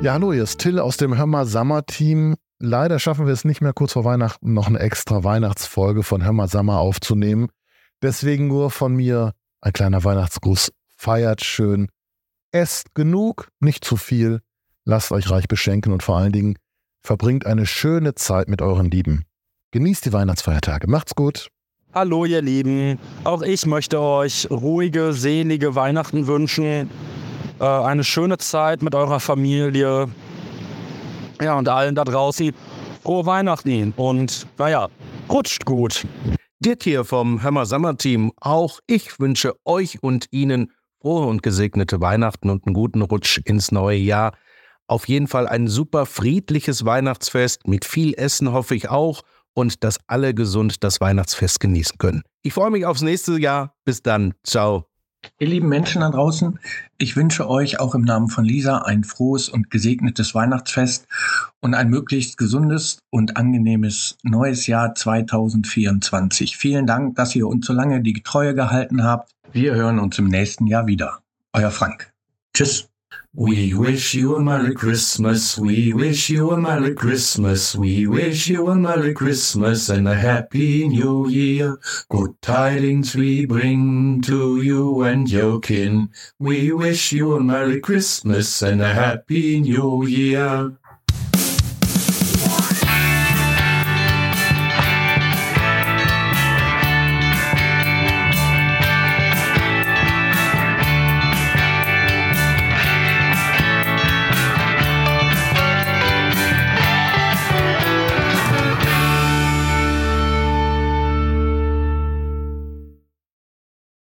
Ja, hallo, hier ist Till aus dem Hörmer Sommer Team. Leider schaffen wir es nicht mehr kurz vor Weihnachten noch eine extra Weihnachtsfolge von Hörmer Sommer aufzunehmen. Deswegen nur von mir ein kleiner Weihnachtsgruß. Feiert schön. Esst genug, nicht zu viel. Lasst euch reich beschenken und vor allen Dingen verbringt eine schöne Zeit mit euren Lieben. Genießt die Weihnachtsfeiertage. Macht's gut. Hallo ihr Lieben, auch ich möchte euch ruhige, selige Weihnachten wünschen, äh, eine schöne Zeit mit eurer Familie, ja und allen da draußen frohe Weihnachten und naja, rutscht gut. Dirk hier vom Hammer Summer Team. Auch ich wünsche euch und Ihnen frohe und gesegnete Weihnachten und einen guten Rutsch ins neue Jahr. Auf jeden Fall ein super friedliches Weihnachtsfest mit viel Essen hoffe ich auch und dass alle gesund das Weihnachtsfest genießen können. Ich freue mich aufs nächste Jahr. Bis dann. Ciao. Ihr lieben Menschen da draußen, ich wünsche euch auch im Namen von Lisa ein frohes und gesegnetes Weihnachtsfest und ein möglichst gesundes und angenehmes neues Jahr 2024. Vielen Dank, dass ihr uns so lange die Treue gehalten habt. Wir hören uns im nächsten Jahr wieder. Euer Frank. Tschüss. We wish you a Merry Christmas. We wish you a Merry Christmas. We wish you a Merry Christmas and a Happy New Year. Good tidings we bring to you and your kin. We wish you a Merry Christmas and a Happy New Year.